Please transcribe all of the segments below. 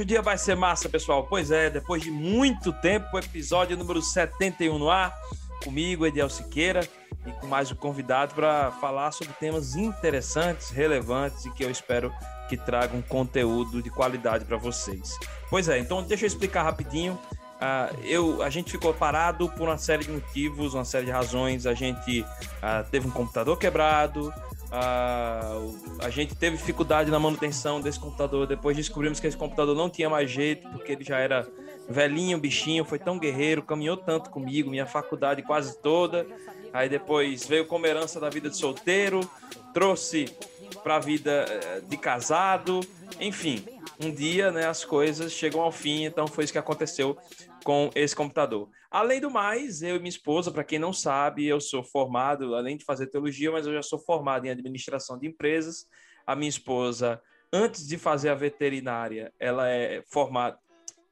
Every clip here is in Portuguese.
Hoje o dia vai ser massa, pessoal. Pois é, depois de muito tempo, episódio número 71 no ar, comigo, Ediel Siqueira, e com mais um convidado para falar sobre temas interessantes, relevantes e que eu espero que tragam conteúdo de qualidade para vocês. Pois é, então deixa eu explicar rapidinho. Uh, eu, a gente ficou parado por uma série de motivos, uma série de razões. A gente uh, teve um computador quebrado, uh, a gente teve dificuldade na manutenção desse computador. Depois descobrimos que esse computador não tinha mais jeito, porque ele já era velhinho, bichinho, foi tão guerreiro, caminhou tanto comigo, minha faculdade quase toda. Aí depois veio como herança da vida de solteiro, trouxe para a vida eh, de casado, enfim, um dia né, as coisas chegam ao fim, então foi isso que aconteceu com esse computador. Além do mais, eu e minha esposa, para quem não sabe, eu sou formado, além de fazer teologia, mas eu já sou formado em administração de empresas. A minha esposa, antes de fazer a veterinária, ela é formada,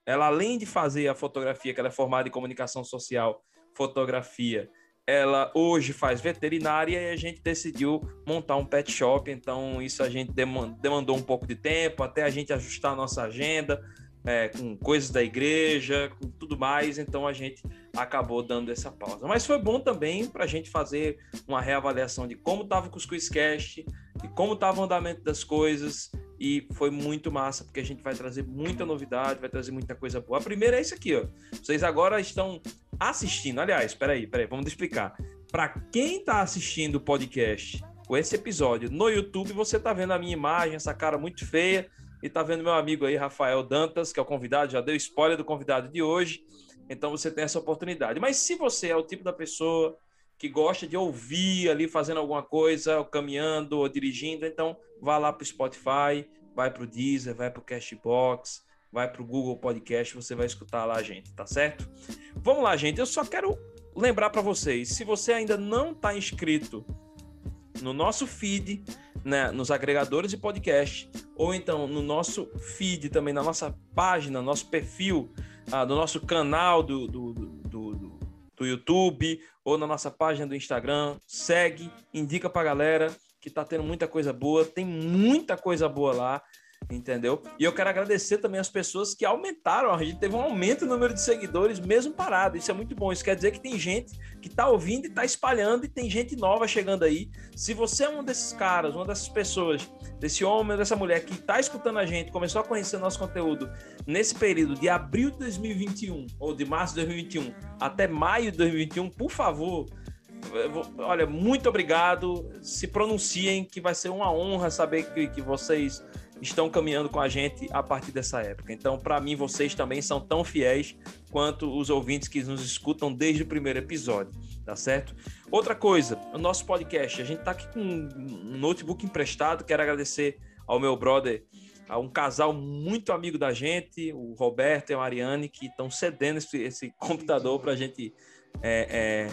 ela além de fazer a fotografia, que ela é formada em comunicação social, fotografia, ela hoje faz veterinária e a gente decidiu montar um pet shop, então isso a gente demandou um pouco de tempo até a gente ajustar a nossa agenda, é, com coisas da igreja, com tudo mais, então a gente acabou dando essa pausa. Mas foi bom também para a gente fazer uma reavaliação de como estava o Cuscuz Cast, de como estava o andamento das coisas, e foi muito massa, porque a gente vai trazer muita novidade, vai trazer muita coisa boa. A primeira é isso aqui, ó. Vocês agora estão assistindo, aliás, peraí, peraí, vamos explicar. Para quem está assistindo o podcast, com esse episódio no YouTube, você está vendo a minha imagem, essa cara muito feia, e tá vendo meu amigo aí, Rafael Dantas, que é o convidado, já deu spoiler do convidado de hoje. Então você tem essa oportunidade. Mas se você é o tipo da pessoa que gosta de ouvir ali fazendo alguma coisa, ou caminhando ou dirigindo, então vá lá para o Spotify, vai para o Deezer, vai para o Cashbox, vai para o Google Podcast, você vai escutar lá a gente, tá certo? Vamos lá, gente. Eu só quero lembrar para vocês, se você ainda não está inscrito no nosso feed, né, nos agregadores de podcast, ou então no nosso feed também, na nossa página, nosso perfil, ah, no nosso canal do, do, do, do, do YouTube, ou na nossa página do Instagram, segue, indica pra galera que tá tendo muita coisa boa, tem muita coisa boa lá entendeu? E eu quero agradecer também as pessoas que aumentaram, a gente teve um aumento no número de seguidores mesmo parado, isso é muito bom, isso quer dizer que tem gente que está ouvindo e está espalhando e tem gente nova chegando aí. Se você é um desses caras, uma dessas pessoas, desse homem ou dessa mulher que está escutando a gente, começou a conhecer nosso conteúdo nesse período de abril de 2021 ou de março de 2021 até maio de 2021, por favor, olha, muito obrigado. Se pronunciem, que vai ser uma honra saber que, que vocês estão caminhando com a gente a partir dessa época. Então, para mim, vocês também são tão fiéis quanto os ouvintes que nos escutam desde o primeiro episódio, tá certo? Outra coisa, o nosso podcast, a gente tá aqui com um notebook emprestado, quero agradecer ao meu brother, a um casal muito amigo da gente, o Roberto e a Mariane, que estão cedendo esse, esse computador para a gente é, é,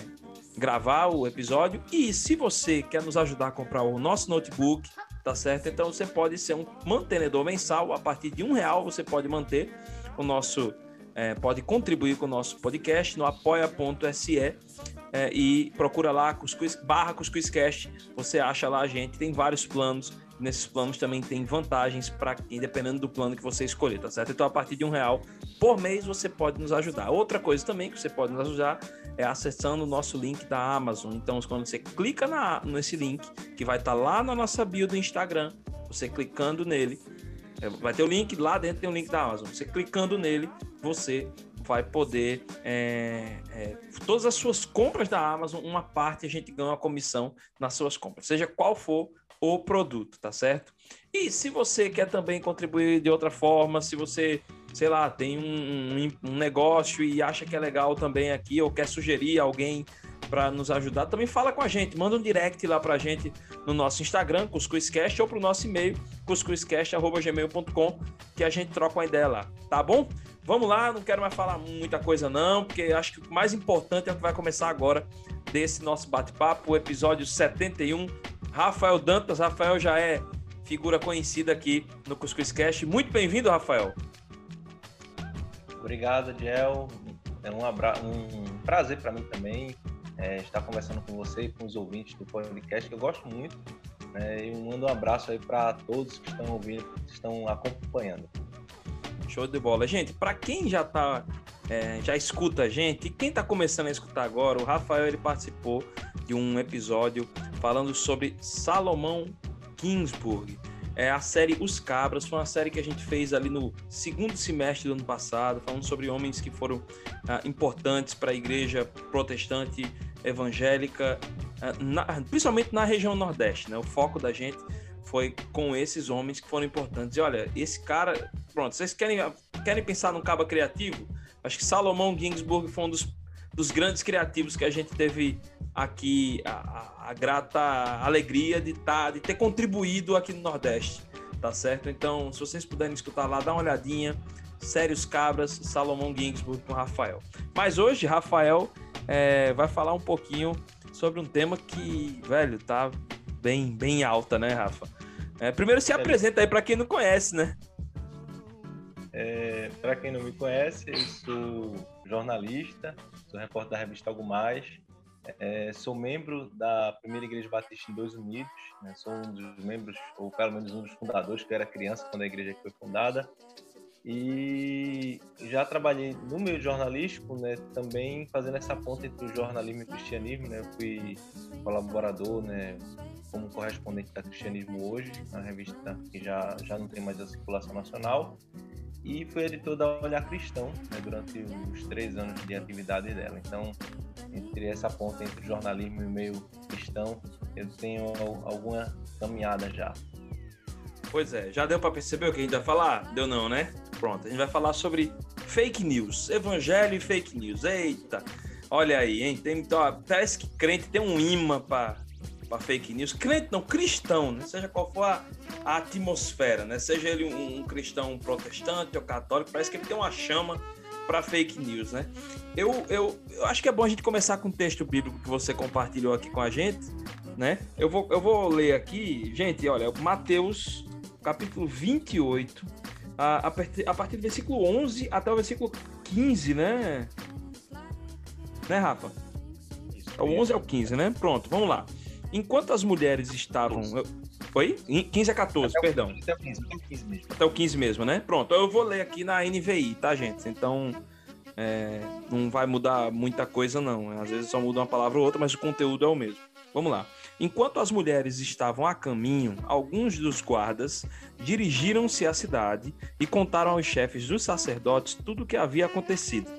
gravar o episódio. E se você quer nos ajudar a comprar o nosso notebook, tá certo? Então você pode ser um mantenedor mensal, a partir de um real você pode manter o nosso, é, pode contribuir com o nosso podcast no apoia.se é, e procura lá Cuscuz, barra Cuscuzcast, você acha lá a gente, tem vários planos, nesses planos também tem vantagens para quem, dependendo do plano que você escolher, tá certo? Então a partir de um real por mês você pode nos ajudar. Outra coisa também que você pode nos ajudar é acessando o nosso link da Amazon. Então, quando você clica na, nesse link, que vai estar tá lá na nossa bio do Instagram, você clicando nele, é, vai ter o link, lá dentro tem o link da Amazon. Você clicando nele, você vai poder. É, é, todas as suas compras da Amazon, uma parte a gente ganha uma comissão nas suas compras, seja qual for o produto, tá certo? E se você quer também contribuir de outra forma, se você sei lá, tem um, um, negócio e acha que é legal também aqui, ou quer sugerir alguém para nos ajudar, também fala com a gente, manda um direct lá para a gente no nosso Instagram, Cuscuzcast, ou para o nosso e-mail, cuscuzcast.gmail.com, que a gente troca uma ideia lá, tá bom? Vamos lá, não quero mais falar muita coisa não, porque acho que o mais importante é o que vai começar agora desse nosso bate-papo, o episódio 71. Rafael Dantas, Rafael já é figura conhecida aqui no Cuscuzcast. Muito bem-vindo, Rafael. Obrigado, Diel. É um, abra... um prazer para mim também é, estar conversando com você e com os ouvintes do podcast, que eu gosto muito. Né? E mando um abraço aí para todos que estão ouvindo, que estão acompanhando. Show de bola. Gente, para quem já tá, é, já escuta a gente, e quem tá começando a escutar agora, o Rafael ele participou de um episódio falando sobre Salomão Ginsburg. É a série Os Cabras, foi uma série que a gente fez ali no segundo semestre do ano passado, falando sobre homens que foram ah, importantes para a igreja protestante evangélica, ah, na, principalmente na região Nordeste. Né? O foco da gente foi com esses homens que foram importantes. E olha, esse cara, pronto, vocês querem, querem pensar num caba criativo? Acho que Salomão Ginsburg foi um dos, dos grandes criativos que a gente teve aqui a, a, a grata alegria de, tá, de ter contribuído aqui no Nordeste, tá certo? Então, se vocês puderem escutar lá, dá uma olhadinha. Sérios Cabras, Salomão Ginsburg com Rafael. Mas hoje, Rafael é, vai falar um pouquinho sobre um tema que, velho, tá bem, bem alta, né, Rafa? É, primeiro se é. apresenta aí para quem não conhece, né? É, para quem não me conhece, eu sou jornalista, sou repórter da revista Algo Mais, é, sou membro da Primeira Igreja Batista em Dois Unidos, né? sou um dos membros, ou pelo menos um dos fundadores, que eu era criança quando a igreja foi fundada. E já trabalhei no meio jornalístico, né, também fazendo essa ponte entre o jornalismo e o cristianismo. Né? Eu fui colaborador, né, como correspondente da Cristianismo Hoje, na revista que já, já não tem mais a circulação nacional e fui editor da Olhar Cristão né, durante os três anos de atividade dela. Então, entre essa ponta entre jornalismo e meio cristão, eu tenho alguma caminhada já. Pois é, já deu para perceber o que a gente vai falar? Deu não, né? Pronto, a gente vai falar sobre fake news, evangelho e fake news. Eita, olha aí, hein? Tem, então, parece que crente tem um imã para para fake news. Crente não, cristão, né? seja qual for a, a atmosfera, né? Seja ele um, um, cristão protestante ou católico, parece que ele tem uma chama para fake news, né? Eu, eu, eu acho que é bom a gente começar com o texto bíblico que você compartilhou aqui com a gente, né? Eu vou, eu vou ler aqui, gente, olha, Mateus, capítulo 28, a, a, a partir do versículo 11 até o versículo 15, né? Né, Rafa? É o 11 ao 15, né? Pronto, vamos lá. Enquanto as mulheres estavam. Oi? 15 a 14, até perdão. até o 15, até o 15 mesmo. Até o 15 mesmo, né? Pronto, eu vou ler aqui na NVI, tá, gente? Então. É, não vai mudar muita coisa, não. Às vezes só muda uma palavra ou outra, mas o conteúdo é o mesmo. Vamos lá. Enquanto as mulheres estavam a caminho, alguns dos guardas dirigiram-se à cidade e contaram aos chefes dos sacerdotes tudo o que havia acontecido.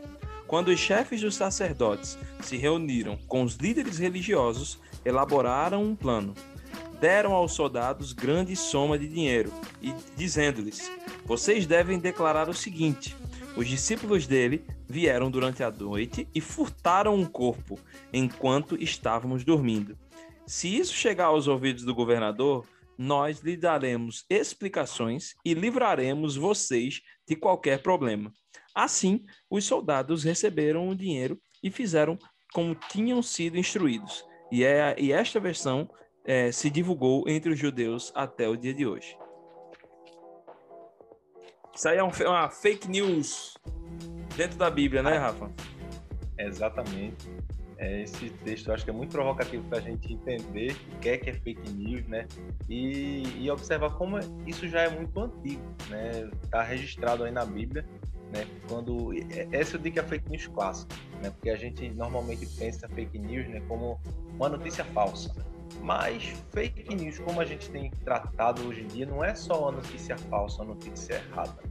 Quando os chefes dos sacerdotes se reuniram com os líderes religiosos, elaboraram um plano. Deram aos soldados grande soma de dinheiro e dizendo-lhes: Vocês devem declarar o seguinte: os discípulos dele vieram durante a noite e furtaram um corpo enquanto estávamos dormindo. Se isso chegar aos ouvidos do governador, nós lhe daremos explicações e livraremos vocês de qualquer problema. Assim, os soldados receberam o dinheiro e fizeram como tinham sido instruídos. E, é, e esta versão é, se divulgou entre os judeus até o dia de hoje. Isso aí é um, uma fake news dentro da Bíblia, né, Rafa? Exatamente. É, esse texto eu acho que é muito provocativo para a gente entender o que é que é fake news, né? E, e observar como isso já é muito antigo, né? Está registrado aí na Bíblia né? Quando essa eu digo que é fake news clássica, né? Porque a gente normalmente pensa fake news, né, como uma notícia falsa. Mas fake news, como a gente tem tratado hoje em dia, não é só uma notícia falsa, uma notícia errada,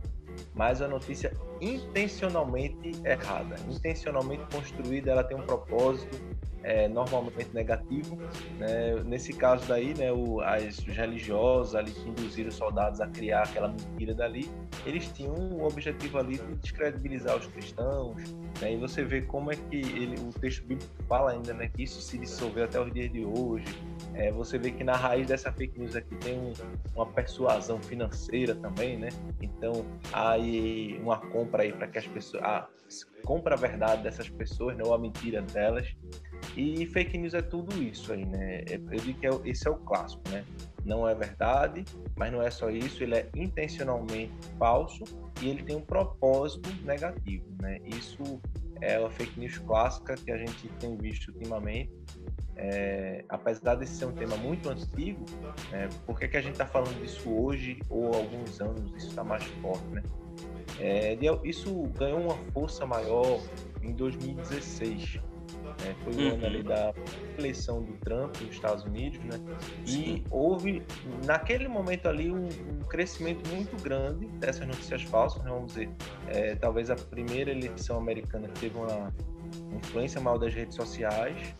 mas a notícia intencionalmente errada, intencionalmente construída, ela tem um propósito, é, normalmente negativo. Né? Nesse caso daí, né, o, as, os religiosos ali que induziram os soldados a criar aquela mentira dali, eles tinham o objetivo ali de descredibilizar os cristãos. Né? E você vê como é que ele, o texto bíblico fala ainda né, que isso se dissolveu até os dias de hoje. É, você vê que na raiz dessa fake news aqui tem um, uma persuasão financeira também, né? Então, aí uma compra aí para que as pessoas... Ah, compra a verdade dessas pessoas, né, ou a mentira delas. E fake news é tudo isso aí, né? É, eu digo que é, esse é o clássico, né? Não é verdade, mas não é só isso, ele é intencionalmente falso e ele tem um propósito negativo, né? Isso é a fake news clássica que a gente tem visto ultimamente. É, apesar de ser um tema muito antigo, é, por que, que a gente está falando disso hoje ou há alguns anos isso está mais forte, né? É, isso ganhou uma força maior em 2016. Né? Foi o uhum. ano ali da eleição do Trump nos Estados Unidos, né? E houve, naquele momento ali, um, um crescimento muito grande dessas notícias falsas, né? vamos dizer. É, talvez a primeira eleição americana que teve uma influência maior das redes sociais,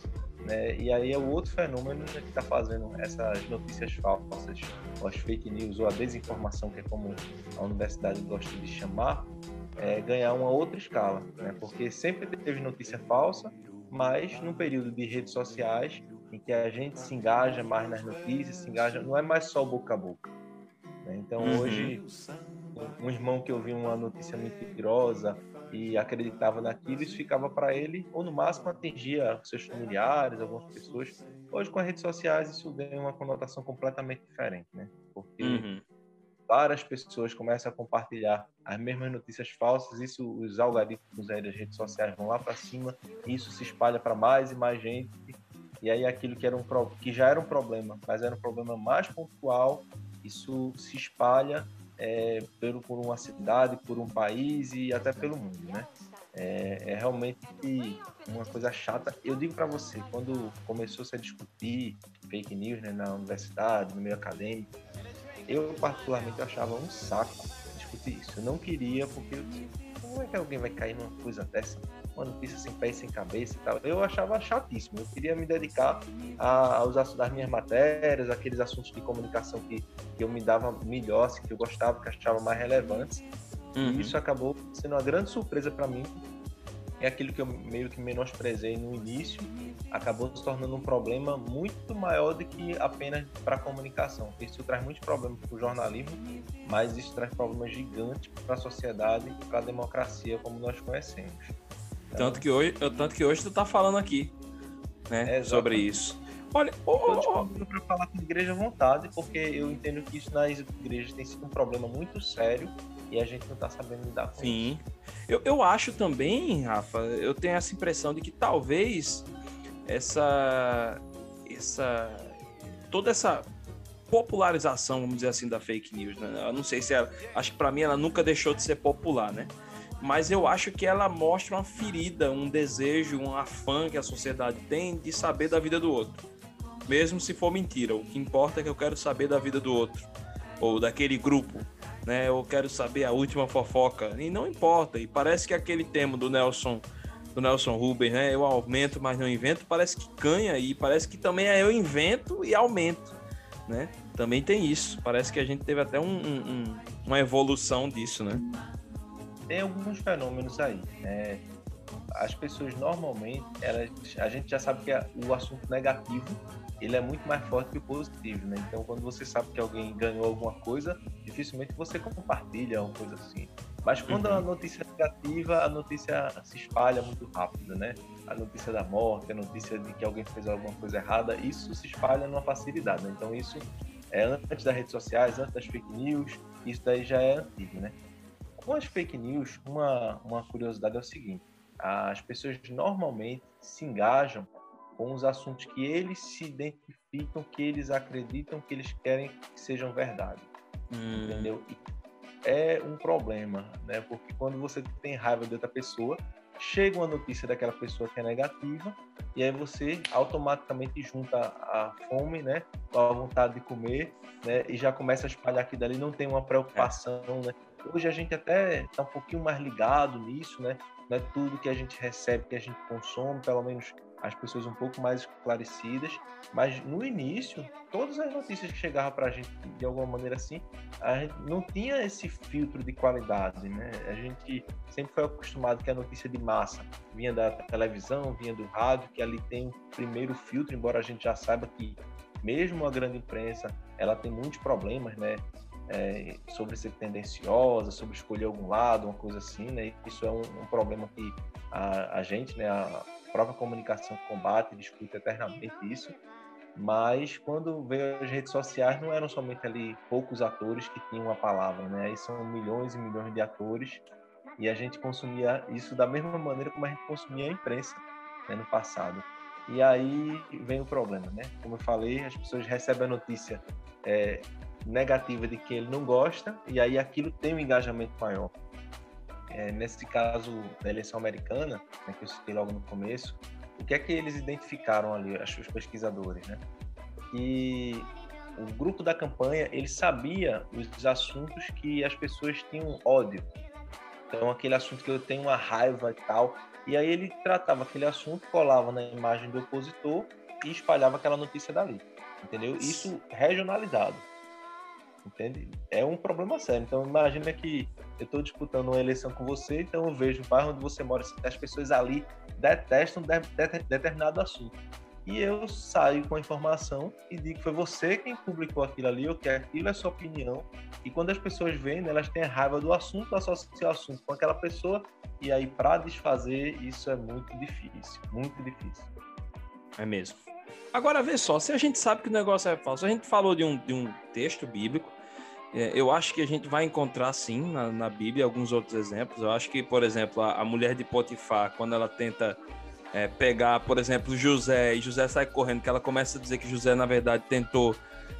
né? E aí é o outro fenômeno que está fazendo essas notícias falsas, ou as fake news, ou a desinformação, que é como a universidade gosta de chamar, é, ganhar uma outra escala, né? Porque sempre teve notícia falsa, mas num período de redes sociais em que a gente se engaja mais nas notícias, se engaja, não é mais só boca a boca. Né? Então uhum. hoje um irmão que ouviu uma notícia mentirosa e acreditava naquilo, isso ficava para ele, ou no máximo atingia seus familiares, algumas pessoas. Hoje, com as redes sociais, isso ganha uma conotação completamente diferente, né? Porque uhum. várias pessoas começam a compartilhar as mesmas notícias falsas, isso os algoritmos das redes sociais vão lá para cima, e isso se espalha para mais e mais gente. E aí aquilo que, era um, que já era um problema, mas era um problema mais pontual, isso se espalha é, pelo, por uma cidade, por um país e até pelo mundo, né? É, é realmente uma coisa chata. Eu digo para você, quando começou -se a discutir fake news né, na universidade, no meio acadêmico, eu particularmente achava um saco discutir isso. Eu não queria, porque como é que alguém vai cair numa coisa dessa? Uma notícia sem pé e sem cabeça e tal. Eu achava chatíssimo. Eu queria me dedicar a, aos assuntos das minhas matérias, aqueles assuntos de comunicação que, que eu me dava melhor, assim, que eu gostava, que achava mais relevantes. Uhum. E isso acabou sendo uma grande surpresa para mim. É aquilo que eu meio que menosprezei no início, acabou se tornando um problema muito maior do que apenas para a comunicação. Isso traz muitos problemas para o jornalismo, mas isso traz problemas gigantes para a sociedade e para a democracia como nós conhecemos. Tanto que hoje, tanto que hoje tu tá falando aqui, né, é, sobre isso. Olha, oh, oh, oh. para falar com a igreja à vontade, porque eu entendo que isso nas igrejas tem sido um problema muito sério e a gente não está sabendo lidar com Sim. isso. Eu, eu acho também, Rafa, eu tenho essa impressão de que talvez essa essa toda essa popularização, vamos dizer assim, da fake news, né? Eu não sei se ela, acho que para mim ela nunca deixou de ser popular, né? Mas eu acho que ela mostra uma ferida, um desejo, um afã que a sociedade tem de saber da vida do outro. Mesmo se for mentira, o que importa é que eu quero saber da vida do outro, ou daquele grupo, né? Eu quero saber a última fofoca, e não importa. E parece que aquele tema do Nelson, do Nelson Rubens, né? Eu aumento, mas não invento, parece que canha e parece que também é eu invento e aumento, né? Também tem isso. Parece que a gente teve até um, um, uma evolução disso, né? Tem alguns fenômenos aí. Né? As pessoas normalmente, elas, a gente já sabe que o assunto negativo ele é muito mais forte que o positivo, né? Então, quando você sabe que alguém ganhou alguma coisa, dificilmente você compartilha uma coisa assim. Mas quando uhum. a notícia é negativa, a notícia se espalha muito rápido, né? A notícia da morte, a notícia de que alguém fez alguma coisa errada, isso se espalha numa facilidade. Né? Então, isso é antes das redes sociais, antes das fake news, isso daí já é antigo, né? Com as fake news, uma, uma curiosidade é o seguinte: as pessoas normalmente se engajam com os assuntos que eles se identificam, que eles acreditam que eles querem que sejam verdade. Hum. Entendeu? É um problema, né? Porque quando você tem raiva de outra pessoa, chega uma notícia daquela pessoa que é negativa e aí você automaticamente junta a fome, né, com a vontade de comer, né, e já começa a espalhar aquilo dali, não tem uma preocupação, é. né, Hoje a gente até está um pouquinho mais ligado nisso, né? Não é tudo que a gente recebe, que a gente consome, pelo menos as pessoas um pouco mais esclarecidas. Mas no início, todas as notícias que chegavam para a gente de alguma maneira assim, a gente não tinha esse filtro de qualidade, né? A gente sempre foi acostumado que a notícia de massa vinha da televisão, vinha do rádio, que ali tem o primeiro filtro, embora a gente já saiba que mesmo a grande imprensa, ela tem muitos problemas, né? É, sobre ser tendenciosa, sobre escolher algum lado, uma coisa assim, né? Isso é um, um problema que a, a, gente, né, a própria comunicação combate, discute eternamente isso. Mas quando veio as redes sociais, não eram somente ali poucos atores que tinham a palavra, né? Aí são milhões e milhões de atores e a gente consumia isso da mesma maneira como a gente consumia a imprensa né, no passado. E aí vem o problema, né? Como eu falei, as pessoas recebem a notícia é, negativa de que ele não gosta, e aí aquilo tem um engajamento maior. é, nesse caso da eleição americana, né, que eu citei logo no começo, o que é que eles identificaram ali, os pesquisadores, né? E o grupo da campanha, ele sabia os assuntos que as pessoas tinham ódio. Então, aquele assunto que eu tenho uma raiva e tal. E aí ele tratava aquele assunto, colava na imagem do opositor e espalhava aquela notícia dali. Entendeu? Isso regionalizado. Entende? É um problema sério. Então, imagina que eu estou disputando uma eleição com você, então eu vejo o bairro onde você mora, as pessoas ali detestam de, de, determinado assunto. E eu saio com a informação e digo que foi você quem publicou aquilo ali, ou que aquilo é sua opinião. E quando as pessoas veem, né, elas têm raiva do assunto, associam o assunto com aquela pessoa, e aí para desfazer isso é muito difícil, muito difícil. É mesmo. Agora vê só, se a gente sabe que o negócio é falso, a gente falou de um, de um texto bíblico, eu acho que a gente vai encontrar sim na, na Bíblia alguns outros exemplos. Eu acho que, por exemplo, a, a mulher de Potifar, quando ela tenta é, pegar, por exemplo, José e José sai correndo, que ela começa a dizer que José, na verdade, tentou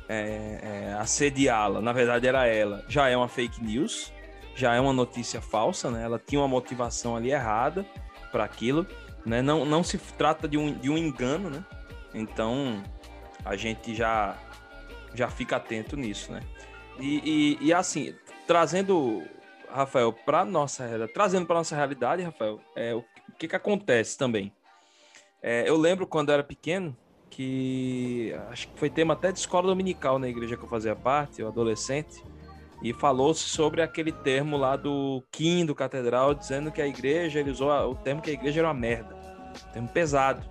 é, é, assediá-la, na verdade era ela, já é uma fake news, já é uma notícia falsa, né? Ela tinha uma motivação ali errada para aquilo, né? Não, não se trata de um, de um engano, né? Então a gente já já fica atento nisso, né? E, e, e assim, trazendo, Rafael, para nossa trazendo para nossa realidade, Rafael, é, o que, que acontece também? É, eu lembro quando eu era pequeno que acho que foi tema até de escola dominical na igreja que eu fazia parte, eu adolescente, e falou-se sobre aquele termo lá do Kim do Catedral, dizendo que a igreja, ele usou o termo que a igreja era uma merda, um termo pesado,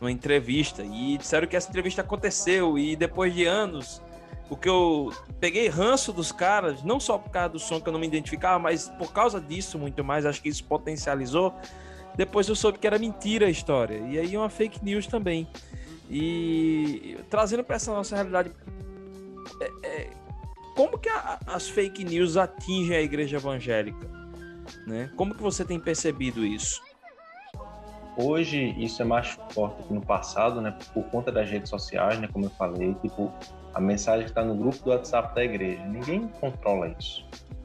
numa entrevista, e disseram que essa entrevista aconteceu, e depois de anos porque eu peguei ranço dos caras, não só por causa do som que eu não me identificava, mas por causa disso muito mais, acho que isso potencializou. Depois eu soube que era mentira a história, e aí uma fake news também. E trazendo para essa nossa realidade, é, é, como que a, as fake news atingem a igreja evangélica? Né? Como que você tem percebido isso? Hoje isso é mais forte que no passado, né? Por conta das redes sociais, né? Como eu falei, tipo a mensagem está no grupo do WhatsApp da igreja. Ninguém controla isso.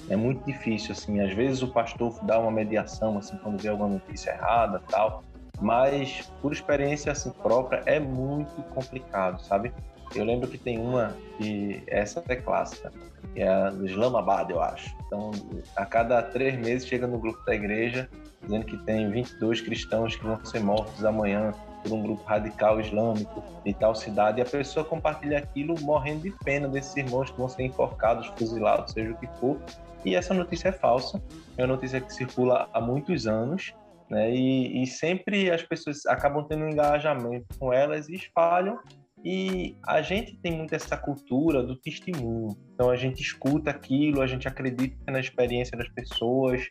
É muito difícil, assim. Às vezes o pastor dá uma mediação, assim, quando vê alguma notícia errada, tal. Mas por experiência assim própria é muito complicado, sabe? Eu lembro que tem uma que essa é clássica, que é a do Islamabad, eu acho. Então, a cada três meses chega no grupo da igreja dizendo que tem 22 cristãos que vão ser mortos amanhã por um grupo radical islâmico de tal cidade, e a pessoa compartilha aquilo morrendo de pena desses irmãos que vão ser enforcados, fuzilados, seja o que for. E essa notícia é falsa, é uma notícia que circula há muitos anos, né? E, e sempre as pessoas acabam tendo um engajamento com elas e espalham. E a gente tem muito essa cultura do testemunho. Então a gente escuta aquilo, a gente acredita na experiência das pessoas,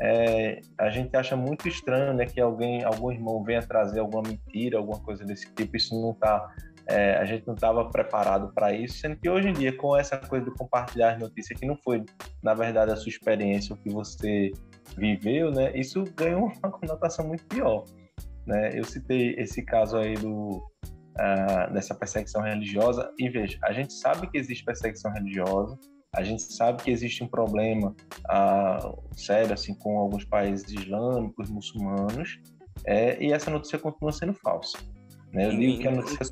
é, a gente acha muito estranho né, que alguém, algum irmão venha trazer alguma mentira, alguma coisa desse tipo. Isso não está é, a gente não estava preparado para isso, sendo que hoje em dia, com essa coisa de compartilhar as notícias, que não foi, na verdade, a sua experiência, o que você viveu, né, isso ganhou uma conotação muito pior. Né? Eu citei esse caso aí do, uh, dessa perseguição religiosa, e veja, a gente sabe que existe perseguição religiosa, a gente sabe que existe um problema ah, sério assim com alguns países islâmicos, muçulmanos, é, e essa notícia continua sendo falsa. Né? Eu digo que a notícia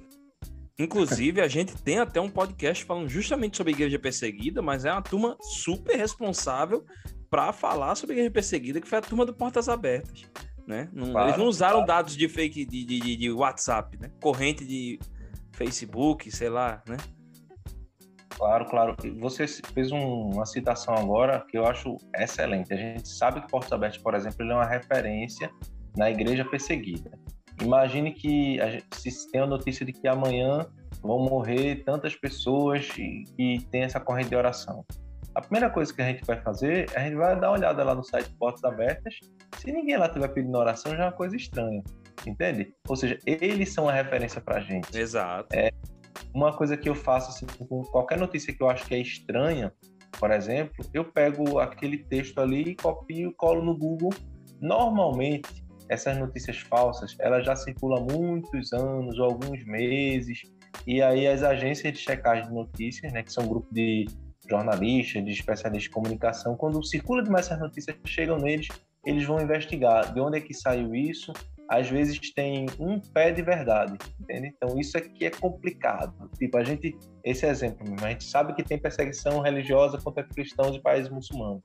Inclusive, a gente tem até um podcast falando justamente sobre a igreja perseguida, mas é uma turma super responsável para falar sobre a igreja perseguida, que foi a turma do Portas Abertas. Né? Não, claro, eles não usaram claro. dados de fake de, de, de, WhatsApp, né? corrente de Facebook, sei lá, né? Claro, claro. Você fez um, uma citação agora que eu acho excelente. A gente sabe que Portos Abertos, por exemplo, ele é uma referência na igreja perseguida. Imagine que a gente, se tem a notícia de que amanhã vão morrer tantas pessoas e, e tem essa corrente de oração. A primeira coisa que a gente vai fazer, a gente vai dar uma olhada lá no site Portas Abertas. Se ninguém lá tiver pedindo oração, já é uma coisa estranha, entende? Ou seja, eles são a referência para a gente. Exato. É, uma coisa que eu faço assim, com qualquer notícia que eu acho que é estranha, por exemplo, eu pego aquele texto ali, copio, colo no Google. Normalmente, essas notícias falsas, elas já circulam há muitos anos alguns meses, e aí as agências de checagem de notícias, né, que são um grupo de jornalistas, de especialistas de comunicação, quando circula demais essas notícias, chegam neles eles vão investigar de onde é que saiu isso. Às vezes tem um pé de verdade, entende? Então isso aqui é complicado. Tipo, a gente, esse exemplo mesmo, a gente sabe que tem perseguição religiosa contra cristãos de países muçulmanos.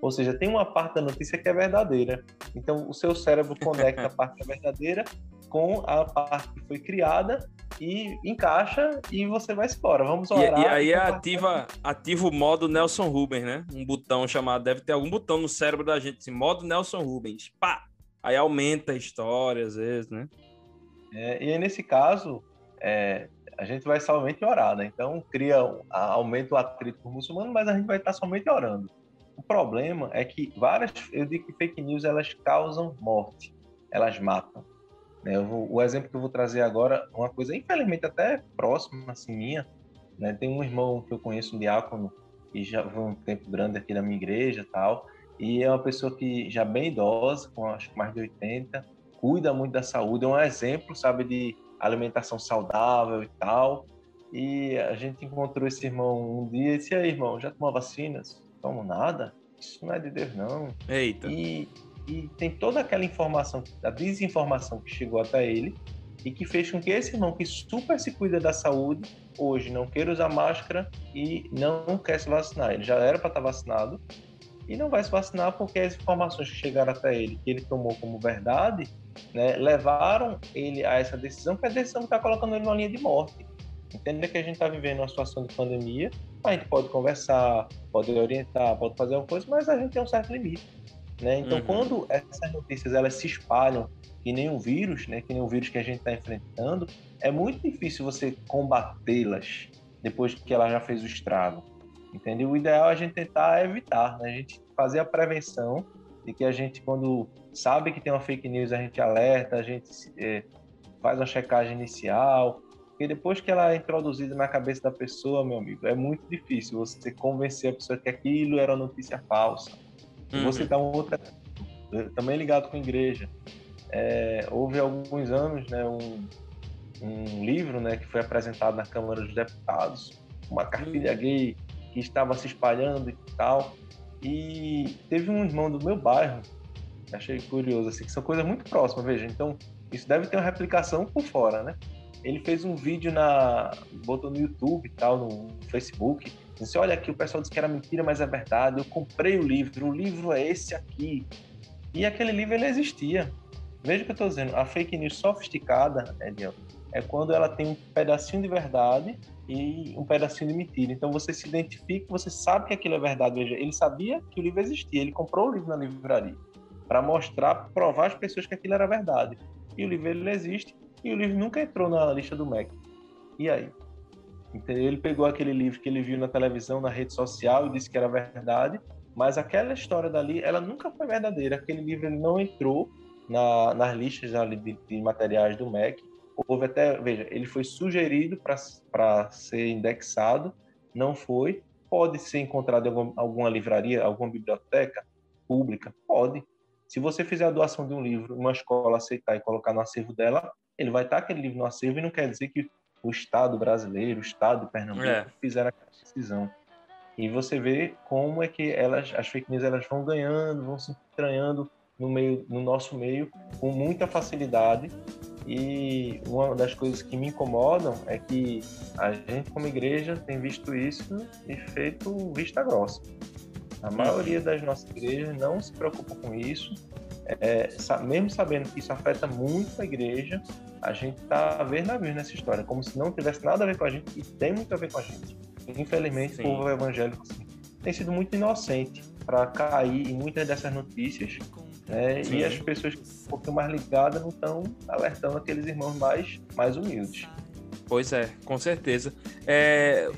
Ou seja, tem uma parte da notícia que é verdadeira. Então o seu cérebro conecta a parte que é verdadeira com a parte que foi criada e encaixa e você vai embora. Vamos orar. E, e aí ativa, ativa o modo Nelson Rubens, né? Um botão chamado, deve ter algum botão no cérebro da gente, assim, modo Nelson Rubens. Pá! Aí aumenta a história, às vezes, né? É, e nesse caso, é, a gente vai somente orar, né? Então, cria, aumenta o atrito com o muçulmano, mas a gente vai estar somente orando. O problema é que várias, eu digo que fake news, elas causam morte, elas matam. Né? Vou, o exemplo que eu vou trazer agora, uma coisa infelizmente até próxima assim minha, né? Tem um irmão que eu conheço, um diácono, que já foi um tempo grande aqui na minha igreja tal, e é uma pessoa que já bem idosa, com acho que mais de 80, cuida muito da saúde, é um exemplo, sabe, de alimentação saudável e tal. E a gente encontrou esse irmão um dia e disse: aí, irmão, já tomou vacinas? Tomo nada? Isso não é de Deus, não. Eita. E e tem toda aquela informação, a desinformação que chegou até ele e que fez com que esse irmão que super se cuida da saúde, hoje não queira usar máscara e não quer se vacinar. Ele já era para estar vacinado e não vai se vacinar porque as informações que chegaram até ele, que ele tomou como verdade, né, levaram ele a essa decisão, que a decisão está colocando ele numa linha de morte. Entenda que a gente está vivendo uma situação de pandemia, a gente pode conversar, pode orientar, pode fazer alguma coisa, mas a gente tem um certo limite. Né? Então, uhum. quando essas notícias elas se espalham que nem um vírus, né, que nem o vírus que a gente está enfrentando, é muito difícil você combatê-las depois que ela já fez o estrago. Entendeu? O ideal é a gente tentar evitar, né? a gente fazer a prevenção de que a gente, quando sabe que tem uma fake news, a gente alerta, a gente é, faz uma checagem inicial, porque depois que ela é introduzida na cabeça da pessoa, meu amigo, é muito difícil você convencer a pessoa que aquilo era notícia falsa Uhum. Vou citar um outro, também ligado com a igreja. É, houve alguns anos né, um, um livro né, que foi apresentado na Câmara dos Deputados, uma cartilha uhum. gay que estava se espalhando e tal. E teve um irmão do meu bairro, achei curioso, assim, que são coisas muito próximas, veja. Então, isso deve ter uma replicação por fora, né? Ele fez um vídeo na. botou no YouTube e tal, no Facebook, Disse, olha aqui, o pessoal disse que era mentira, mas é verdade. Eu comprei o livro, o livro é esse aqui. E aquele livro ele existia. Veja o que eu estou dizendo. A fake news sofisticada, Ediel, é quando ela tem um pedacinho de verdade e um pedacinho de mentira. Então você se identifica, você sabe que aquilo é verdade. Veja, ele sabia que o livro existia, ele comprou o livro na livraria para mostrar, provar às pessoas que aquilo era verdade. E o livro ele existe e o livro nunca entrou na lista do MEC. E aí? Ele pegou aquele livro que ele viu na televisão, na rede social e disse que era verdade, mas aquela história dali, ela nunca foi verdadeira. Aquele livro ele não entrou na, nas listas de, de, materiais do MEC. Houve até, veja, ele foi sugerido para ser indexado, não foi. Pode ser encontrado em alguma, alguma livraria, alguma biblioteca pública? Pode. Se você fizer a doação de um livro, uma escola aceitar e colocar no acervo dela, ele vai estar aquele livro no acervo e não quer dizer que o Estado brasileiro, o Estado de Pernambuco, é. fizeram aquela decisão. E você vê como é que elas, as fake news elas vão ganhando, vão se entranhando no, meio, no nosso meio com muita facilidade. E uma das coisas que me incomodam é que a gente, como igreja, tem visto isso e feito vista grossa. A maioria das nossas igrejas não se preocupa com isso, é, mesmo sabendo que isso afeta muito a igreja, a gente tá vendo a ver nessa história, como se não tivesse nada a ver com a gente e tem muito a ver com a gente. Infelizmente, Sim. o povo evangélico assim, tem sido muito inocente para cair em muitas dessas notícias, né? E as pessoas um pouquinho mais ligadas não estão alertando aqueles irmãos mais, mais humildes. Pois é, com certeza. É...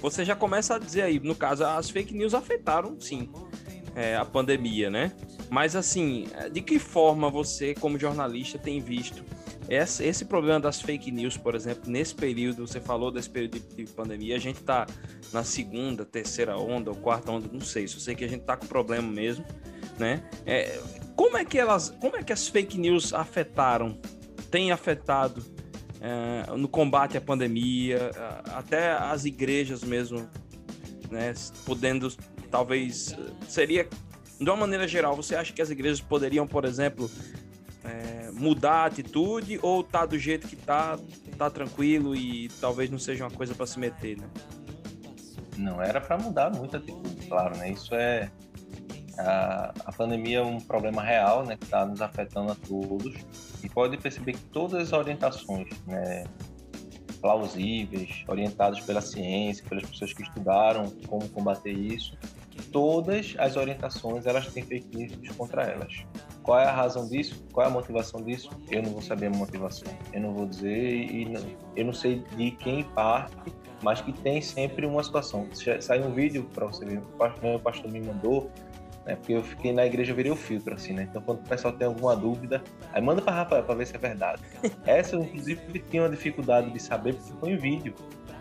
Você já começa a dizer aí, no caso, as fake news afetaram, sim, é, a pandemia, né? Mas assim, de que forma você, como jornalista, tem visto esse, esse problema das fake news, por exemplo, nesse período, você falou desse período de, de pandemia, a gente está na segunda, terceira onda ou quarta onda, não sei, só sei que a gente está com problema mesmo, né? É, como é que elas, como é que as fake news afetaram, têm afetado é, no combate à pandemia, até as igrejas mesmo, né? Podendo, talvez, seria de uma maneira geral, você acha que as igrejas poderiam, por exemplo, é, mudar a atitude ou tá do jeito que tá, tá tranquilo e talvez não seja uma coisa para se meter, né? Não era para mudar muito a atitude, claro, né? Isso é a, a pandemia é um problema real, né, que está nos afetando a todos e pode perceber que todas as orientações, né, plausíveis, orientadas pela ciência, pelas pessoas que estudaram como combater isso, todas as orientações elas têm fake contra elas. Qual é a razão disso? Qual é a motivação disso? Eu não vou saber a motivação. Eu não vou dizer e não, eu não sei de quem parte, mas que tem sempre uma situação. Sai um vídeo para você ver, o pastor me mandou, né? Porque eu fiquei na igreja, eu virei o filtro, assim, né? Então, quando o pessoal tem alguma dúvida, aí manda para Rafael para ver se é verdade. Essa, eu, inclusive, tinha uma dificuldade de saber porque foi em vídeo.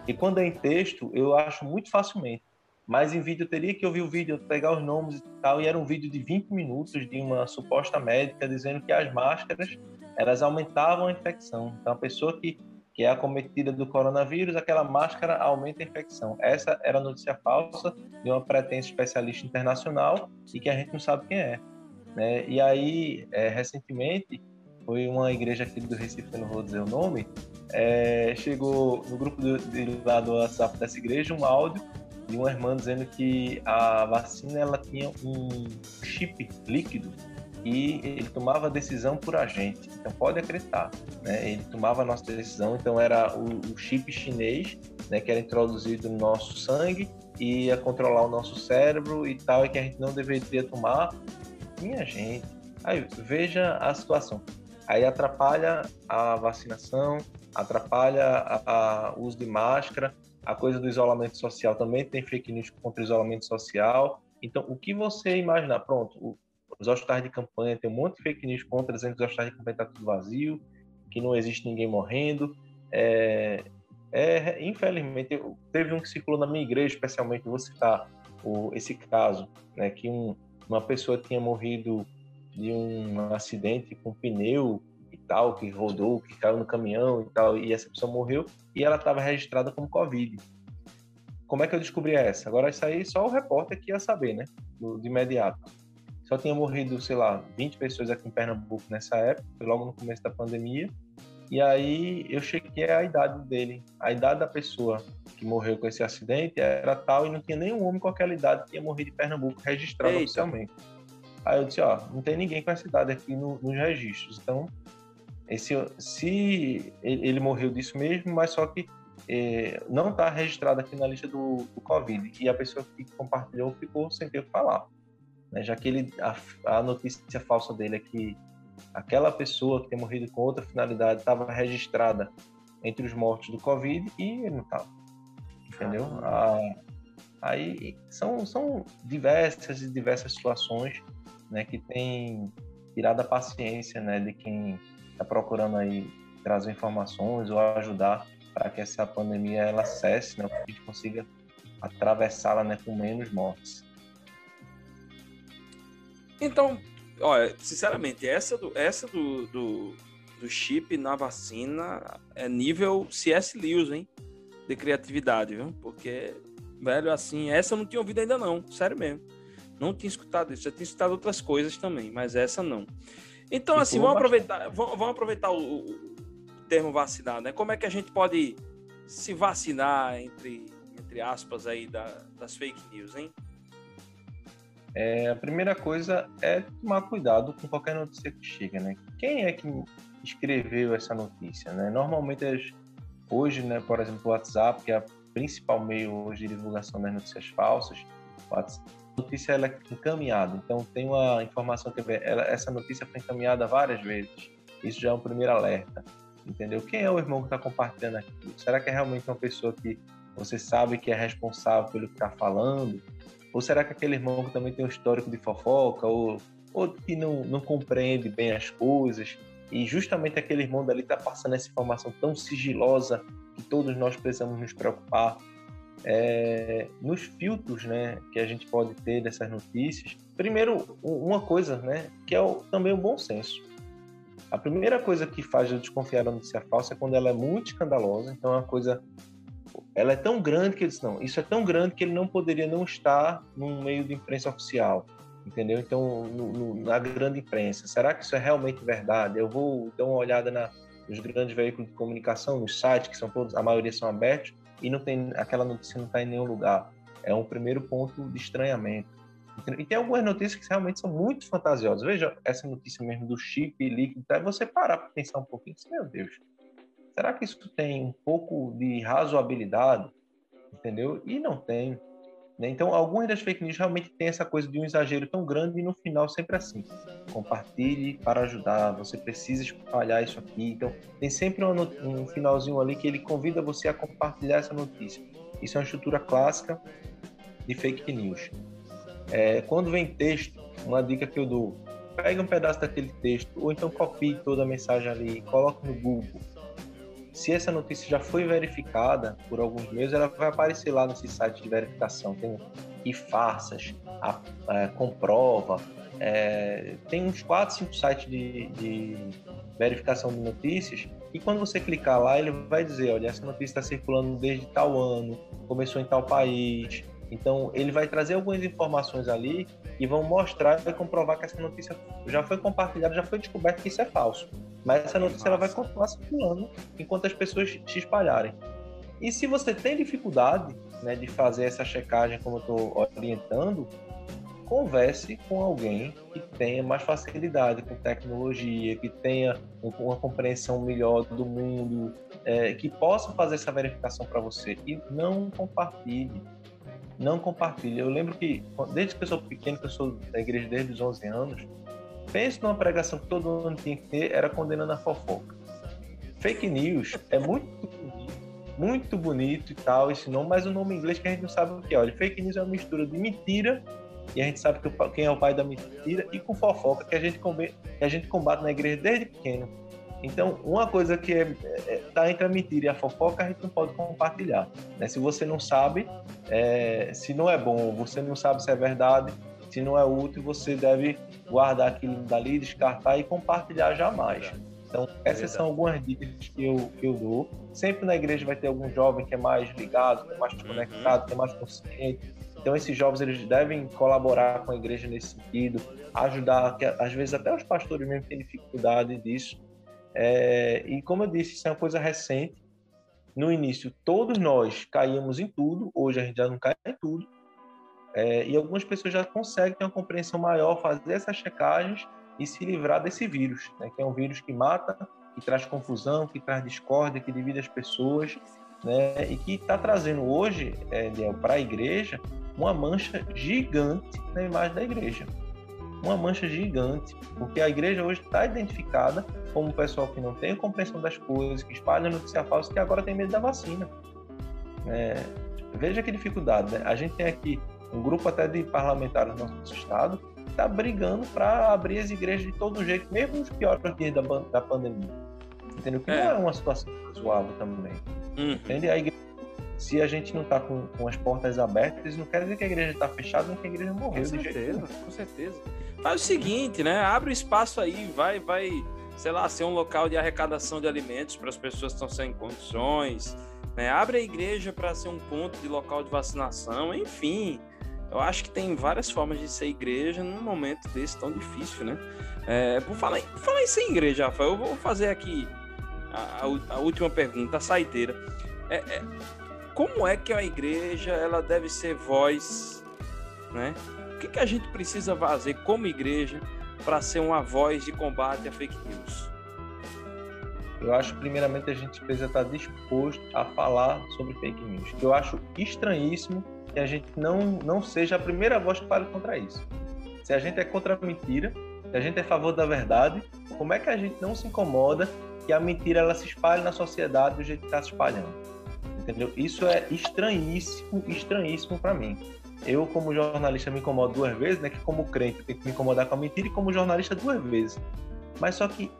E quando é em texto, eu acho muito facilmente. Mas em vídeo eu teria que ouvir o vídeo, pegar os nomes e tal, e era um vídeo de 20 minutos de uma suposta médica dizendo que as máscaras elas aumentavam a infecção. Então a pessoa que, que é acometida do coronavírus, aquela máscara aumenta a infecção. Essa era a notícia falsa de uma pretensa especialista internacional e que a gente não sabe quem é. Né? E aí, é, recentemente, foi uma igreja aqui do Recife, eu não vou dizer o nome, é, chegou no grupo do, de, lá do WhatsApp dessa igreja um áudio de uma irmã dizendo que a vacina ela tinha um chip líquido e ele tomava a decisão por a gente. Então pode acreditar, né? Ele tomava a nossa decisão, então era o, o chip chinês, né, que era introduzido no nosso sangue e ia controlar o nosso cérebro e tal, e que a gente não deveria tomar. Minha gente, aí veja a situação. Aí atrapalha a vacinação, atrapalha o uso de máscara, a coisa do isolamento social também tem fake news contra o isolamento social. Então, o que você imaginar? Pronto, os hospitais de campanha tem um monte de fake news contra, dizendo que os hospitais de campanha está tudo vazio, que não existe ninguém morrendo. É, é, infelizmente, teve um que circulou na minha igreja, especialmente, vou citar o, esse caso, né, que um, uma pessoa tinha morrido de um acidente com pneu tal, que rodou, que caiu no caminhão e tal, e essa pessoa morreu, e ela estava registrada como Covid. Como é que eu descobri essa? Agora, isso aí só o repórter que ia saber, né? de imediato. Só tinha morrido, sei lá, 20 pessoas aqui em Pernambuco nessa época, logo no começo da pandemia. E aí eu chequei a idade dele. A idade da pessoa que morreu com esse acidente era tal e não tinha nenhum homem com aquela idade que tinha morrido em Pernambuco registrado Eita. oficialmente. Aí eu disse, ó, não tem ninguém com essa idade aqui no, nos registros. Então, esse, se ele morreu disso mesmo, mas só que é, não está registrado aqui na lista do, do, Covid e a pessoa que compartilhou ficou sem ter o que falar, né? já que ele a, a, notícia falsa dele é que aquela pessoa que tem morrido com outra finalidade estava registrada entre os mortos do Covid e ele não estava, entendeu? Ah, aí são, são diversas e diversas situações né, que têm tirado a paciência né, de quem está procurando aí trazer informações ou ajudar para que essa pandemia ela cesse, né, que a gente consiga atravessá-la né, com menos mortes. Então, olha, sinceramente, essa do, essa do, do, do chip na vacina é nível C.S. Lewis, hein? De criatividade, viu? Porque, velho, assim, essa eu não tinha ouvido ainda não, sério mesmo. Não tinha escutado isso, já tinha escutado outras coisas também, mas essa não. Então, assim, vamos aproveitar, vamos aproveitar o, o, termo vacinar, né? Como é que a gente pode se vacinar, entre, entre aspas, aí, da, das fake news, hein? É, a primeira coisa é tomar cuidado com qualquer notícia que chega, né? Quem é que escreveu essa notícia, né? Normalmente, hoje, né, por exemplo, o WhatsApp, que é o principal meio hoje de divulgação das notícias falsas, o WhatsApp notícia ela é encaminhada. Então tem uma informação que ela, essa notícia foi encaminhada várias vezes. Isso já é um primeiro alerta, entendeu? Quem é o irmão que está compartilhando aquilo? Será que é realmente uma pessoa que você sabe que é responsável pelo que está falando? Ou será que aquele irmão que também tem um histórico de fofoca ou, ou que não, não compreende bem as coisas? E justamente aquele irmão dali está passando essa informação tão sigilosa que todos nós precisamos nos preocupar é, nos filtros né, que a gente pode ter dessas notícias. Primeiro, uma coisa né, que é o, também o bom senso. A primeira coisa que faz eu desconfiar da notícia falsa é quando ela é muito escandalosa. Então, é uma coisa. Ela é tão grande que eles não. Isso é tão grande que ele não poderia não estar num meio de imprensa oficial. entendeu? Então, no, no, na grande imprensa, será que isso é realmente verdade? Eu vou dar uma olhada na, nos grandes veículos de comunicação, nos sites que são todos, a maioria são abertos e não tem aquela notícia não está em nenhum lugar. É um primeiro ponto de estranhamento. E tem algumas notícias que realmente são muito fantasiosas. Veja essa notícia mesmo do chip líquido, é você parar para pensar um pouquinho, meu Deus, será que isso tem um pouco de razoabilidade? Entendeu? E não tem. Né? Então, algumas das fake news realmente tem essa coisa de um exagero tão grande e no final sempre assim. Compartilhe para ajudar, você precisa espalhar isso aqui. Então, tem sempre um, um finalzinho ali que ele convida você a compartilhar essa notícia. Isso é uma estrutura clássica de fake news. É, quando vem texto, uma dica que eu dou, pegue um pedaço daquele texto, ou então copie toda a mensagem ali, coloque no Google, se essa notícia já foi verificada por alguns meios, ela vai aparecer lá nesse site de verificação. Tem e farsas, a, a, comprova, é, tem uns 4, 5 sites de, de, verificação de notícias. E quando você clicar lá, ele vai dizer: olha, essa notícia está circulando desde tal ano, começou em tal país. Então, ele vai trazer algumas informações ali e vão mostrar e comprovar que essa notícia já foi compartilhada, já foi descoberto que isso é falso. Mas essa notícia ela vai continuar circulando enquanto as pessoas se espalharem. E se você tem dificuldade né, de fazer essa checagem, como eu estou orientando, converse com alguém que tenha mais facilidade com tecnologia, que tenha uma compreensão melhor do mundo, é, que possa fazer essa verificação para você. E não compartilhe. Não compartilhe. Eu lembro que, desde que eu sou pequeno, que eu sou da igreja desde os 11 anos, Pense numa pregação que todo mundo tinha que ter, era condenando a fofoca. Fake news é muito muito bonito e tal, esse nome, mas o nome em inglês que a gente não sabe o que é. Olha, fake news é uma mistura de mentira, e a gente sabe que quem é o pai da mentira, e com fofoca, que a gente, combate, que a gente combate na igreja desde pequeno. Então, uma coisa que está é, é, tá entre a mentira e a fofoca, a gente não pode compartilhar. Né? Se você não sabe, é, se não é bom, você não sabe se é verdade, se não é útil, você deve guardar aquilo dali, descartar e compartilhar jamais. Então, essas são algumas dicas que eu, que eu dou. Sempre na igreja vai ter algum jovem que é mais ligado, que é mais uhum. conectado, que é mais consciente. Então, esses jovens eles devem colaborar com a igreja nesse sentido, ajudar, que às vezes até os pastores mesmo têm dificuldade disso. É, e como eu disse, isso é uma coisa recente. No início, todos nós caíamos em tudo, hoje a gente já não cai em tudo. É, e algumas pessoas já conseguem ter uma compreensão maior, fazer essas checagens e se livrar desse vírus, né, que é um vírus que mata, que traz confusão, que traz discórdia, que divide as pessoas, né, e que está trazendo hoje é, para a igreja uma mancha gigante na imagem da igreja. Uma mancha gigante, porque a igreja hoje está identificada como um pessoal que não tem compreensão das coisas, que espalha notícia falsa, que agora tem medo da vacina. É, veja que dificuldade, né? A gente tem aqui um grupo até de parlamentares do nosso estado está brigando para abrir as igrejas de todo jeito, mesmo nos piores dias da, da pandemia. Entendeu? Que é. não é uma situação razoável também. Uhum. Entende? A igreja, se a gente não está com, com, as portas abertas, não quer dizer que a igreja está fechada, nem que a igreja morreu. Com certeza, com certeza. Faz o seguinte, né? Abre o espaço aí, vai, vai, sei lá, ser um local de arrecadação de alimentos para as pessoas que estão sem condições. Né? Abre a igreja para ser um ponto de local de vacinação, enfim. Eu acho que tem várias formas de ser igreja num momento desse tão difícil, né? É, por, falar, por falar em ser igreja, Rafael, eu vou fazer aqui a, a, a última pergunta, a saideira. É, é, como é que a igreja ela deve ser voz, né? O que, que a gente precisa fazer como igreja para ser uma voz de combate a fake news? Eu acho, primeiramente, a gente precisa estar disposto a falar sobre fake news. Eu acho estranhíssimo que a gente não, não seja a primeira voz que fale contra isso. Se a gente é contra a mentira, se a gente é a favor da verdade, como é que a gente não se incomoda que a mentira ela se espalhe na sociedade do jeito que está se espalhando? Entendeu? Isso é estranhíssimo, estranhíssimo para mim. Eu, como jornalista, me incomodo duas vezes, né? Que como crente, tenho que me incomodar com a mentira e como jornalista duas vezes. Mas só que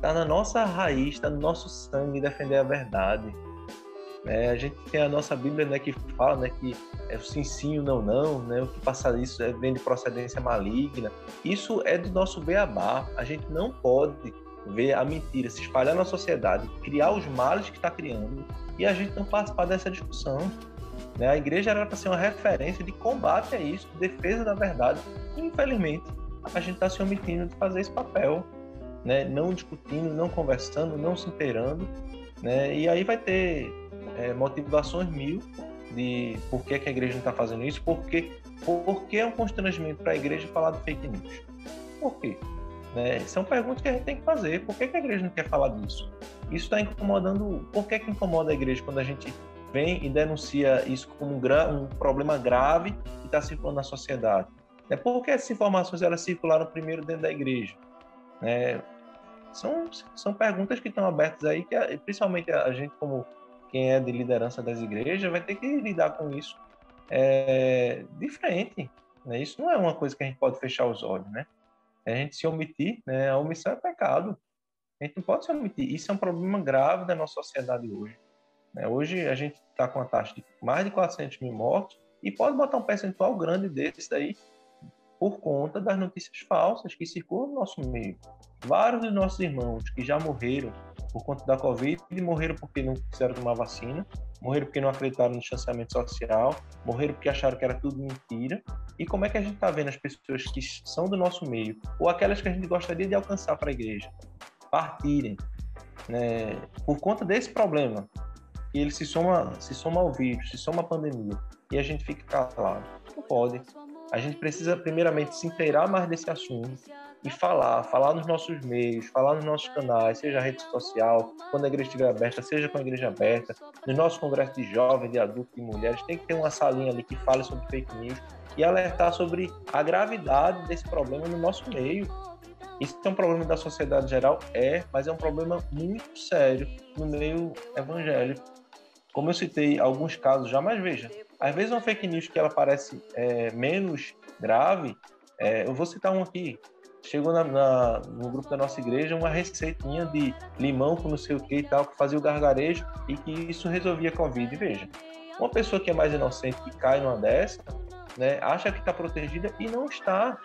tá na nossa raiz, tá no nosso sangue defender a verdade. É, a gente tem a nossa Bíblia né, que fala né, que é o sim, sim, o não, não, né, o que passa isso é, vem de procedência maligna. Isso é do nosso beabá. A gente não pode ver a mentira se espalhar na sociedade, criar os males que está criando e a gente não participar dessa discussão. Né? A igreja era para ser uma referência de combate a isso, de defesa da verdade. Infelizmente, a gente está se omitindo de fazer esse papel, né? não discutindo, não conversando, não se inteirando. Né? E aí vai ter é, motivações mil de por que, que a igreja não está fazendo isso, porque, porque é um constrangimento para a igreja falar de fake news. Por quê? Né? São perguntas que a gente tem que fazer. Por que, que a igreja não quer falar disso? Isso está incomodando. Por que, que incomoda a igreja quando a gente vem e denuncia isso como um, um problema grave que está circulando na sociedade? É porque essas informações elas circularam primeiro dentro da igreja. Né? São, são perguntas que estão abertas aí, que principalmente a gente, como quem é de liderança das igrejas, vai ter que lidar com isso é, de frente. Né? Isso não é uma coisa que a gente pode fechar os olhos, né? A gente se omitir, né? A omissão é pecado. A gente não pode se omitir. Isso é um problema grave da nossa sociedade hoje. Né? Hoje a gente está com uma taxa de mais de 400 mil mortos e pode botar um percentual grande desses daí por conta das notícias falsas que circulam no nosso meio. Vários dos nossos irmãos que já morreram por conta da Covid morreram porque não quiseram tomar vacina, morreram porque não acreditaram no distanciamento social, morreram porque acharam que era tudo mentira. E como é que a gente está vendo as pessoas que são do nosso meio, ou aquelas que a gente gostaria de alcançar para a igreja, partirem né, por conta desse problema? E ele se soma, se soma ao vírus, se soma à pandemia, e a gente fica calado. Não pode. A gente precisa, primeiramente, se inteirar mais desse assunto e falar, falar nos nossos meios, falar nos nossos canais, seja a rede social, quando a igreja estiver aberta, seja com a igreja aberta, no nosso congresso de jovens, de adultos e mulheres, tem que ter uma salinha ali que fale sobre fake news e alertar sobre a gravidade desse problema no nosso meio. Isso é um problema da sociedade geral? É, mas é um problema muito sério no meio evangélico. Como eu citei alguns casos já, mas veja, às vezes uma fake news que ela parece é, menos grave, é, eu vou citar um aqui. Chegou na, na, no grupo da nossa igreja uma receitinha de limão com não sei o que e tal, que fazia o gargarejo e que isso resolvia a Covid. Veja, uma pessoa que é mais inocente que cai numa dessa, né, acha que está protegida e não está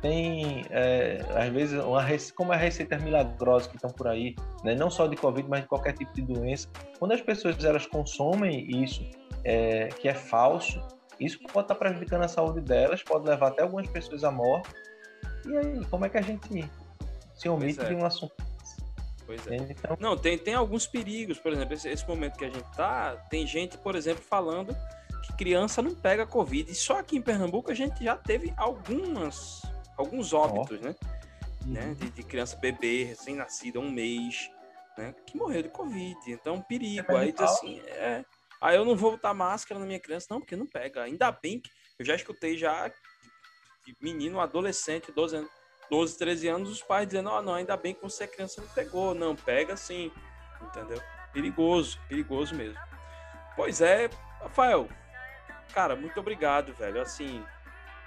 tem, é, às vezes, uma, como as receitas milagrosas que estão por aí, né? não só de Covid, mas de qualquer tipo de doença. Quando as pessoas elas consomem isso, é, que é falso, isso pode estar prejudicando a saúde delas, pode levar até algumas pessoas à morte. E aí, como é que a gente se omite é. de um assunto Pois é. Então... Não, tem, tem alguns perigos, por exemplo, esse, esse, momento que a gente tá, tem gente, por exemplo, falando que criança não pega Covid. E só aqui em Pernambuco a gente já teve algumas alguns óbitos, oh. né? Uhum. né? De, de, criança bebê, recém-nascida, um mês, né? Que morreu de Covid. Então, perigo. É aí diz assim, é. Aí eu não vou botar máscara na minha criança, não, porque não pega. Ainda bem que eu já escutei já de menino, adolescente, 12 anos, 12, 13 anos, os pais dizendo, oh, não, ainda bem que você criança não pegou. Não, pega sim. Entendeu? Perigoso, perigoso mesmo. Pois é, Rafael. Cara, muito obrigado, velho. Assim,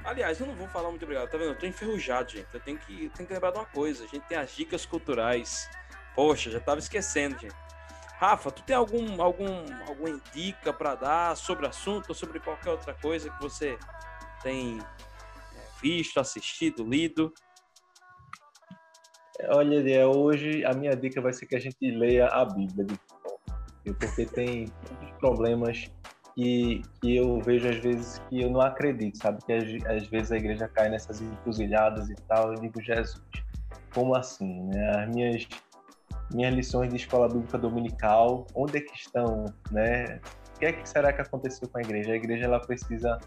Aliás, eu não vou falar muito obrigado, tá vendo? Eu tô enferrujado, gente. Eu tenho que, tenho que lembrar de uma coisa. A gente tem as dicas culturais. Poxa, já tava esquecendo, gente. Rafa, tu tem algum, algum, alguma dica para dar sobre o assunto ou sobre qualquer outra coisa que você tem é, visto, assistido, lido? Olha, hoje a minha dica vai ser que a gente leia a Bíblia, porque tem problemas que, eu vejo às vezes que eu não acredito, sabe? Que às, às vezes a igreja cai nessas encruzilhadas e tal. Eu digo, Jesus, como assim? Né? As minhas, minhas lições de escola bíblica dominical, onde é que estão? Né? O que, é que será que aconteceu com a igreja? A igreja ela precisa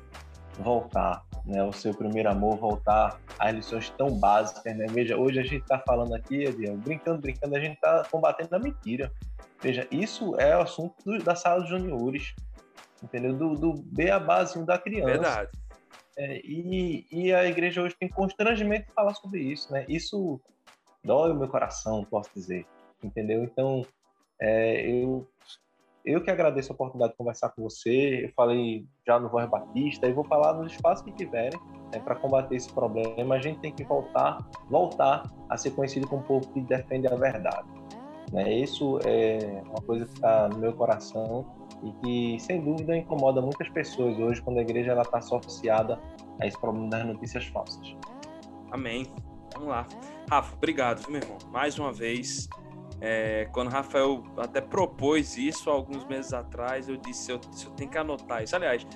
voltar, né? O seu primeiro amor, voltar às lições tão básicas, né? Veja, hoje a gente está falando aqui, Adiel, brincando, brincando, a gente está combatendo a mentira. Veja, isso é o assunto da sala de juniores entendeu? Do, do base da criança. Verdade. É, e, e a igreja hoje tem constrangimento de falar sobre isso, né? Isso dói o meu coração, posso dizer, entendeu? Então, é, eu, eu que agradeço a oportunidade de conversar com você. Eu falei já no Voz Batista e vou falar nos espaços que tiverem né, para combater esse problema. A gente tem que voltar, voltar a ser conhecido como um povo que defende a verdade. Né? Isso é uma coisa que está no meu coração e que, sem dúvida, incomoda muitas pessoas hoje quando a igreja está associada a esse problema das notícias falsas. Amém. Vamos lá. Rafa, obrigado, meu irmão. Mais uma vez, É, quando Rafael até propôs isso alguns meses atrás, eu disse: eu, eu tenho que anotar isso. Aliás,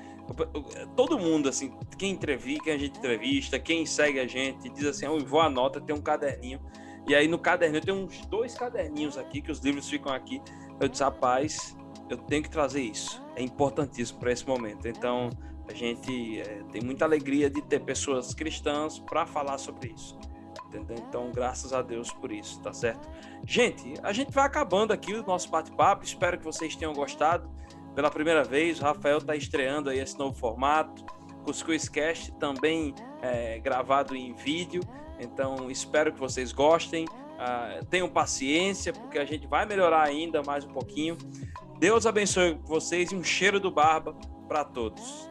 todo mundo, assim, quem entrevista, quem a gente entrevista, quem segue a gente, diz assim: eu vou anota, tem um caderninho. E aí no caderninho, tem uns dois caderninhos aqui, que os livros ficam aqui. Eu disse: rapaz, eu tenho que trazer isso. É importantíssimo para esse momento. Então, a gente é, tem muita alegria de ter pessoas cristãs para falar sobre isso. Entendeu? Então, graças a Deus por isso, tá certo? Gente, a gente vai acabando aqui o nosso bate-papo. Espero que vocês tenham gostado. Pela primeira vez, o Rafael está estreando aí esse novo formato. Cuscuz Cast também é, gravado em vídeo. Então, espero que vocês gostem. Uh, tenham paciência, porque a gente vai melhorar ainda mais um pouquinho. Deus abençoe vocês e um cheiro do barba para todos.